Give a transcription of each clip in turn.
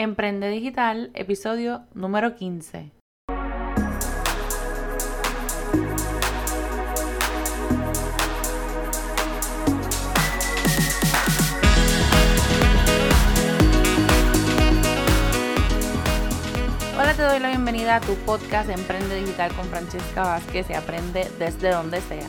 Emprende Digital, episodio número 15. Hola, te doy la bienvenida a tu podcast Emprende Digital con Francesca Vázquez y aprende desde donde sea,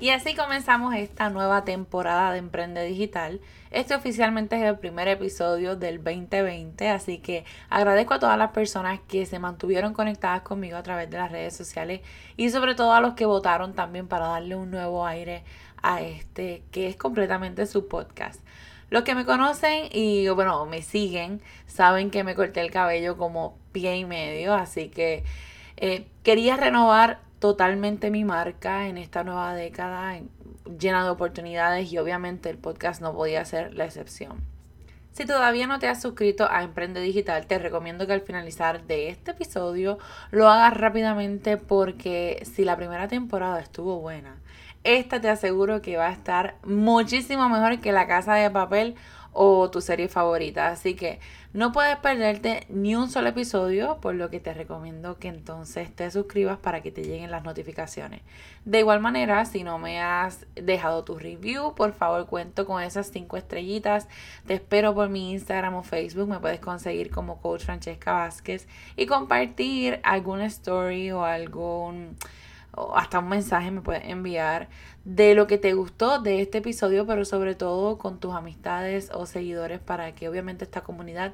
Y así comenzamos esta nueva temporada de Emprende Digital. Este oficialmente es el primer episodio del 2020, así que agradezco a todas las personas que se mantuvieron conectadas conmigo a través de las redes sociales y sobre todo a los que votaron también para darle un nuevo aire a este que es completamente su podcast. Los que me conocen y bueno, me siguen, saben que me corté el cabello como pie y medio, así que eh, quería renovar totalmente mi marca en esta nueva década llena de oportunidades y obviamente el podcast no podía ser la excepción. Si todavía no te has suscrito a Emprende Digital, te recomiendo que al finalizar de este episodio lo hagas rápidamente porque si la primera temporada estuvo buena, esta te aseguro que va a estar muchísimo mejor que La Casa de Papel o tu serie favorita. Así que no puedes perderte ni un solo episodio, por lo que te recomiendo que entonces te suscribas para que te lleguen las notificaciones. De igual manera, si no me has dejado tu review, por favor cuento con esas cinco estrellitas. Te espero por mi Instagram o Facebook. Me puedes conseguir como Coach Francesca Vázquez y compartir alguna story o algún o hasta un mensaje me puedes enviar de lo que te gustó de este episodio, pero sobre todo con tus amistades o seguidores para que obviamente esta comunidad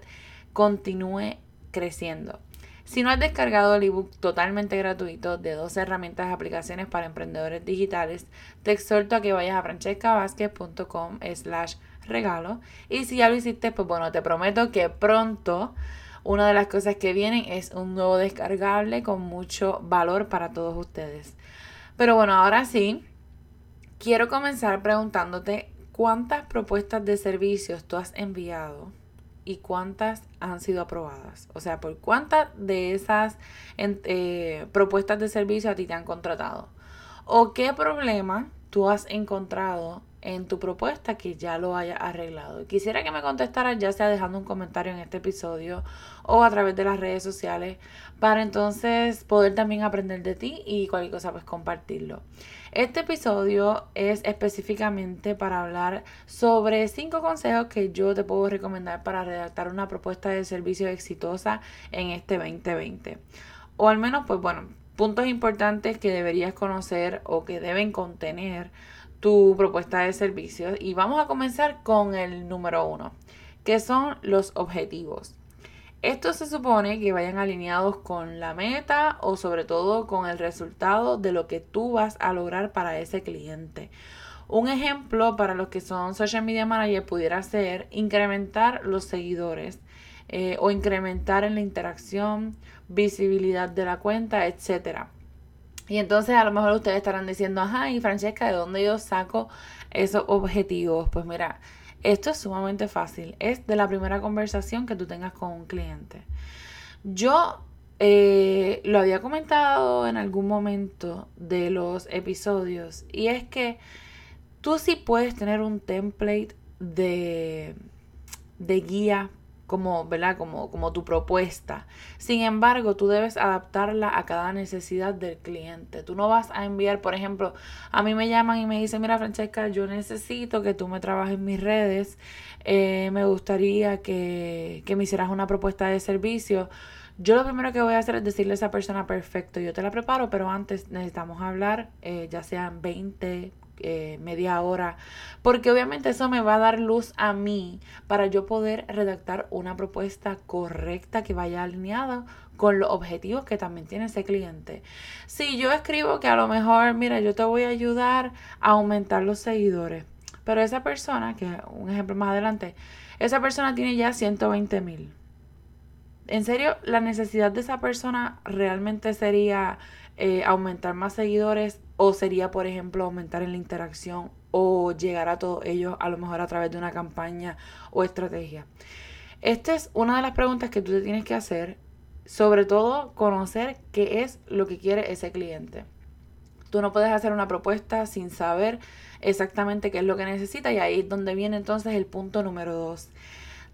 continúe creciendo. Si no has descargado el ebook totalmente gratuito de 12 herramientas y aplicaciones para emprendedores digitales, te exhorto a que vayas a francescavasquez.com slash regalo. Y si ya lo hiciste, pues bueno, te prometo que pronto una de las cosas que vienen es un nuevo descargable con mucho valor para todos ustedes. Pero bueno, ahora sí, quiero comenzar preguntándote cuántas propuestas de servicios tú has enviado y cuántas han sido aprobadas. O sea, por cuántas de esas eh, propuestas de servicio a ti te han contratado. O qué problema tú has encontrado en tu propuesta que ya lo haya arreglado. Quisiera que me contestaras ya sea dejando un comentario en este episodio o a través de las redes sociales para entonces poder también aprender de ti y cualquier cosa pues compartirlo. Este episodio es específicamente para hablar sobre cinco consejos que yo te puedo recomendar para redactar una propuesta de servicio exitosa en este 2020. O al menos pues bueno, puntos importantes que deberías conocer o que deben contener tu propuesta de servicios y vamos a comenzar con el número uno, que son los objetivos. Esto se supone que vayan alineados con la meta o sobre todo con el resultado de lo que tú vas a lograr para ese cliente. Un ejemplo para los que son social media manager pudiera ser incrementar los seguidores eh, o incrementar en la interacción, visibilidad de la cuenta, etcétera. Y entonces a lo mejor ustedes estarán diciendo, ajá, y Francesca, ¿de dónde yo saco esos objetivos? Pues mira, esto es sumamente fácil. Es de la primera conversación que tú tengas con un cliente. Yo eh, lo había comentado en algún momento de los episodios y es que tú sí puedes tener un template de, de guía como, ¿verdad? Como, como tu propuesta. Sin embargo, tú debes adaptarla a cada necesidad del cliente. Tú no vas a enviar, por ejemplo, a mí me llaman y me dicen, mira Francesca, yo necesito que tú me trabajes en mis redes, eh, me gustaría que, que me hicieras una propuesta de servicio. Yo lo primero que voy a hacer es decirle a esa persona, perfecto, yo te la preparo, pero antes necesitamos hablar, eh, ya sean 20, eh, media hora, porque obviamente eso me va a dar luz a mí para yo poder redactar una propuesta correcta que vaya alineada con los objetivos que también tiene ese cliente. Si yo escribo que a lo mejor, mira, yo te voy a ayudar a aumentar los seguidores, pero esa persona, que un ejemplo más adelante, esa persona tiene ya 120 mil. ¿En serio la necesidad de esa persona realmente sería eh, aumentar más seguidores o sería, por ejemplo, aumentar en la interacción o llegar a todos ellos a lo mejor a través de una campaña o estrategia? Esta es una de las preguntas que tú te tienes que hacer, sobre todo conocer qué es lo que quiere ese cliente. Tú no puedes hacer una propuesta sin saber exactamente qué es lo que necesita y ahí es donde viene entonces el punto número dos.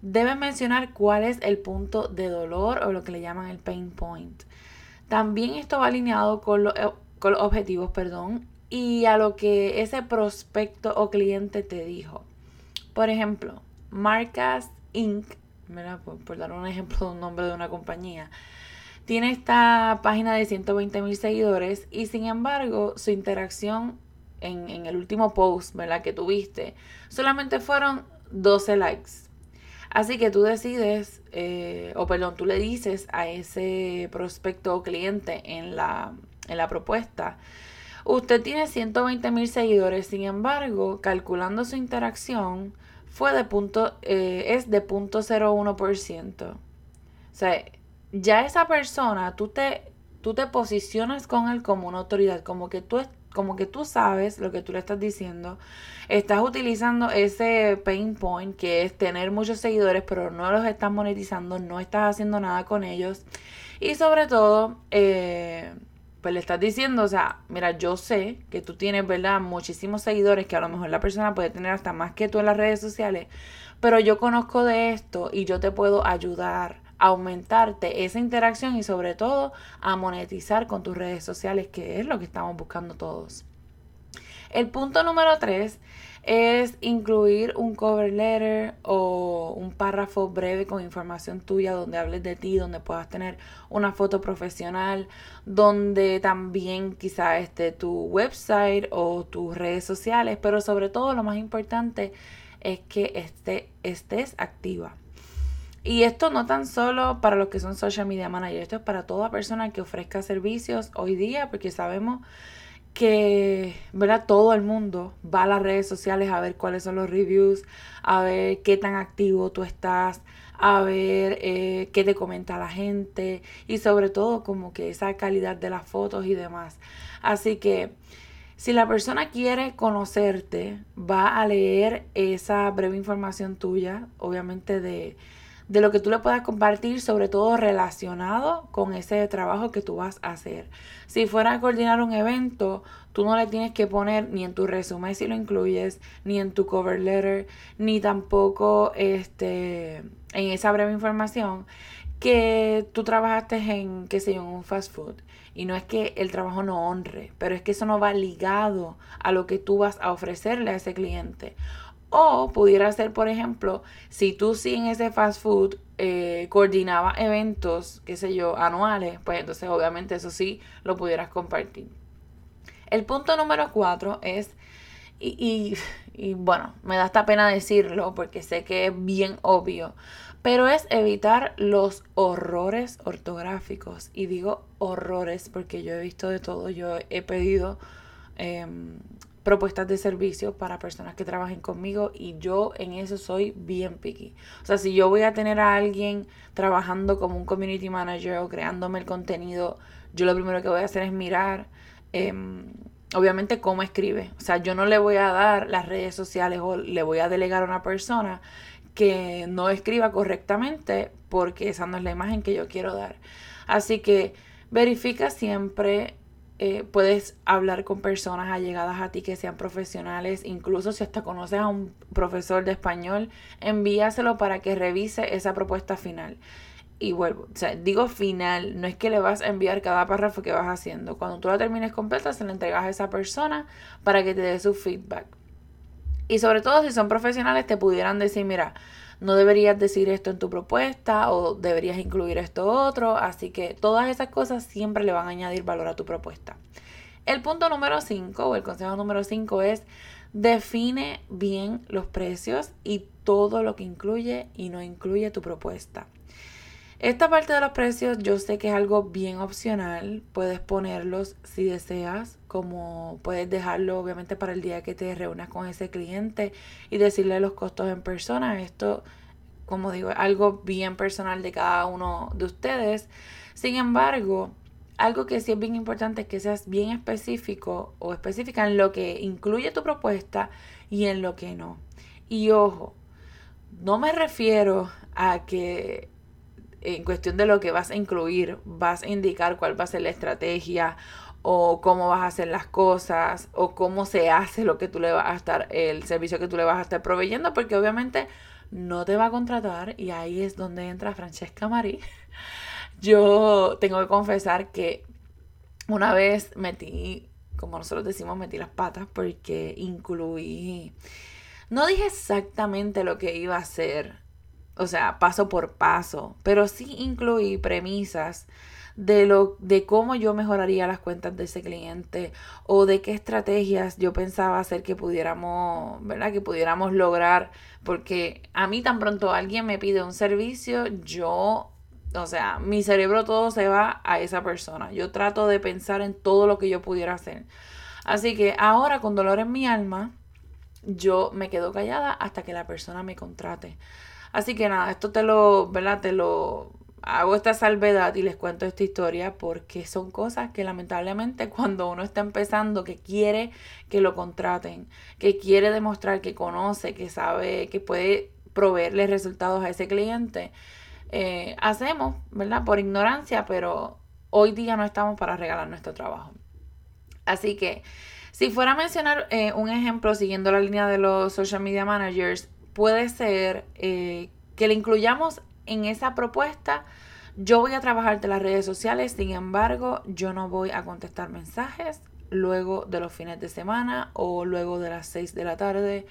Debes mencionar cuál es el punto de dolor o lo que le llaman el pain point. También esto va alineado con, eh, con los objetivos, perdón, y a lo que ese prospecto o cliente te dijo. Por ejemplo, Marcas Inc., por, por dar un ejemplo de un nombre de una compañía, tiene esta página de 120 mil seguidores y sin embargo su interacción en, el último post, ¿verdad? Que tuviste, solamente fueron 12 likes. Así que tú decides, eh, o perdón, tú le dices a ese prospecto o cliente en la, en la propuesta, usted tiene 120 mil seguidores, sin embargo, calculando su interacción, fue de punto, eh, es de 0.01%. O sea, ya esa persona, tú te, tú te posicionas con él como una autoridad, como que tú, como que tú sabes lo que tú le estás diciendo, estás utilizando ese pain point que es tener muchos seguidores, pero no los estás monetizando, no estás haciendo nada con ellos. Y sobre todo, eh, pues le estás diciendo, o sea, mira, yo sé que tú tienes, ¿verdad? Muchísimos seguidores, que a lo mejor la persona puede tener hasta más que tú en las redes sociales, pero yo conozco de esto y yo te puedo ayudar aumentarte esa interacción y sobre todo a monetizar con tus redes sociales, que es lo que estamos buscando todos. El punto número tres es incluir un cover letter o un párrafo breve con información tuya donde hables de ti, donde puedas tener una foto profesional, donde también quizá esté tu website o tus redes sociales, pero sobre todo lo más importante es que esté, estés activa. Y esto no tan solo para los que son social media managers, esto es para toda persona que ofrezca servicios hoy día, porque sabemos que, ¿verdad? Todo el mundo va a las redes sociales a ver cuáles son los reviews, a ver qué tan activo tú estás, a ver eh, qué te comenta la gente y sobre todo como que esa calidad de las fotos y demás. Así que si la persona quiere conocerte, va a leer esa breve información tuya, obviamente de de lo que tú le puedas compartir, sobre todo relacionado con ese trabajo que tú vas a hacer. Si fuera a coordinar un evento, tú no le tienes que poner ni en tu resumen si lo incluyes, ni en tu cover letter, ni tampoco este, en esa breve información que tú trabajaste en, qué sé yo, en un fast food. Y no es que el trabajo no honre, pero es que eso no va ligado a lo que tú vas a ofrecerle a ese cliente. O pudiera ser, por ejemplo, si tú sí en ese fast food eh, coordinabas eventos, qué sé yo, anuales, pues entonces obviamente eso sí lo pudieras compartir. El punto número cuatro es, y, y bueno, me da esta pena decirlo porque sé que es bien obvio, pero es evitar los horrores ortográficos. Y digo horrores porque yo he visto de todo, yo he pedido... Em, propuestas de servicio para personas que trabajen conmigo y yo en eso soy bien picky. O sea, si yo voy a tener a alguien trabajando como un community manager o creándome el contenido, yo lo primero que voy a hacer es mirar, em, obviamente, cómo escribe. O sea, yo no le voy a dar las redes sociales o le voy a delegar a una persona que no escriba correctamente porque esa no es la imagen que yo quiero dar. Así que verifica siempre eh, puedes hablar con personas allegadas a ti que sean profesionales, incluso si hasta conoces a un profesor de español, envíaselo para que revise esa propuesta final. Y vuelvo, o sea, digo final, no es que le vas a enviar cada párrafo que vas haciendo. Cuando tú la termines completa, se la entregas a esa persona para que te dé su feedback. Y sobre todo si son profesionales, te pudieran decir, mira, no deberías decir esto en tu propuesta o deberías incluir esto otro. Así que todas esas cosas siempre le van a añadir valor a tu propuesta. El punto número 5 o el consejo número 5 es define bien los precios y todo lo que incluye y no incluye tu propuesta. Esta parte de los precios yo sé que es algo bien opcional, puedes ponerlos si deseas, como puedes dejarlo obviamente para el día que te reúnas con ese cliente y decirle los costos en persona. Esto como digo, algo bien personal de cada uno de ustedes. Sin embargo, algo que sí es bien importante es que seas bien específico o específica en lo que incluye tu propuesta y en lo que no. Y ojo, no me refiero a que en cuestión de lo que vas a incluir, vas a indicar cuál va a ser la estrategia o cómo vas a hacer las cosas o cómo se hace lo que tú le vas a estar, el servicio que tú le vas a estar proveyendo, porque obviamente no te va a contratar y ahí es donde entra Francesca Marí. Yo tengo que confesar que una vez metí, como nosotros decimos, metí las patas porque incluí, no dije exactamente lo que iba a hacer, o sea, paso por paso, pero sí incluí premisas de lo de cómo yo mejoraría las cuentas de ese cliente o de qué estrategias yo pensaba hacer que pudiéramos, ¿verdad? Que pudiéramos lograr porque a mí tan pronto alguien me pide un servicio, yo o sea, mi cerebro todo se va a esa persona. Yo trato de pensar en todo lo que yo pudiera hacer. Así que ahora con dolor en mi alma, yo me quedo callada hasta que la persona me contrate. Así que nada, esto te lo, ¿verdad? Te lo hago esta salvedad y les cuento esta historia porque son cosas que lamentablemente cuando uno está empezando, que quiere que lo contraten, que quiere demostrar que conoce, que sabe, que puede proveerle resultados a ese cliente, eh, hacemos, ¿verdad? Por ignorancia, pero hoy día no estamos para regalar nuestro trabajo. Así que, si fuera a mencionar eh, un ejemplo siguiendo la línea de los social media managers, puede ser eh, que le incluyamos en esa propuesta, yo voy a trabajar de las redes sociales, sin embargo, yo no voy a contestar mensajes luego de los fines de semana o luego de las 6 de la tarde,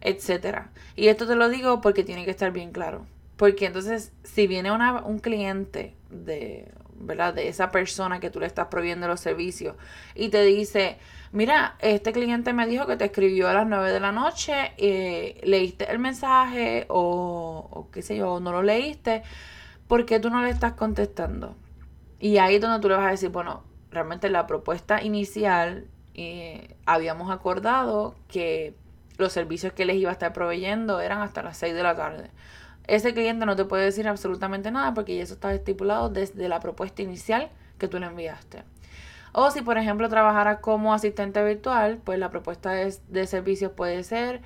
etcétera. Y esto te lo digo porque tiene que estar bien claro. Porque entonces, si viene una, un cliente de, ¿verdad? De esa persona que tú le estás proveyendo los servicios y te dice, mira, este cliente me dijo que te escribió a las 9 de la noche, eh, leíste el mensaje o, o qué sé yo, no lo leíste, ¿por qué tú no le estás contestando? Y ahí es donde tú le vas a decir, bueno, realmente la propuesta inicial eh, habíamos acordado que los servicios que les iba a estar proveyendo eran hasta las 6 de la tarde. Ese cliente no te puede decir absolutamente nada porque ya eso está estipulado desde la propuesta inicial que tú le enviaste. O si, por ejemplo, trabajara como asistente virtual, pues la propuesta de, servicios puede ser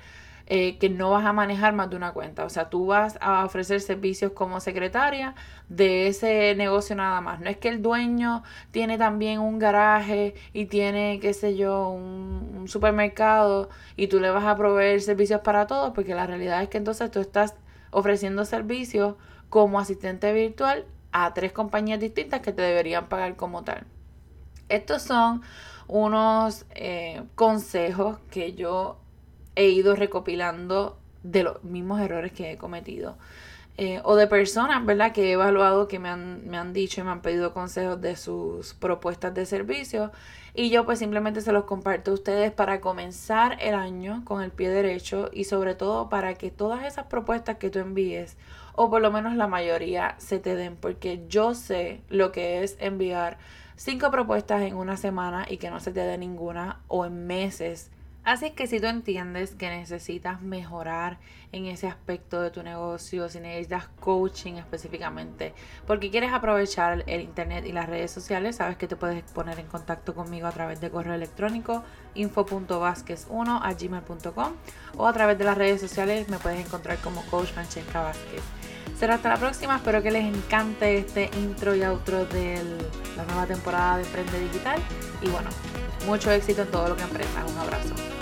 eh, que no vas a manejar más de una cuenta. O sea, tú vas a ofrecer servicios como secretaria de ese negocio nada más. No es que el dueño tiene también un garaje y tiene, qué sé yo, un, un supermercado y tú le vas a proveer servicios para todos, porque la realidad es que entonces tú estás ofreciendo servicios como asistente virtual a tres compañías distintas que te deberían pagar como tal. Estos son unos eh, consejos que yo he ido recopilando de los mismos errores que he cometido. Eh, o de personas, ¿verdad? Que he evaluado, que me han, me han dicho y me han pedido consejos de sus propuestas de servicio. Y yo pues simplemente se los comparto a ustedes para comenzar el año con el pie derecho y sobre todo para que todas esas propuestas que tú envíes, o por lo menos la mayoría, se te den. Porque yo sé lo que es enviar cinco propuestas en una semana y que no se te dé ninguna o en meses. Así que si tú entiendes que necesitas mejorar en ese aspecto de tu negocio, si necesitas coaching específicamente, porque quieres aprovechar el internet y las redes sociales, sabes que te puedes poner en contacto conmigo a través de correo electrónico info.vásquez1 a gmail.com o a través de las redes sociales me puedes encontrar como coach Francesca Vázquez. Será hasta la próxima. Espero que les encante este intro y outro de la nueva temporada de Emprende Digital. Y bueno, mucho éxito en todo lo que emprendas. Un abrazo.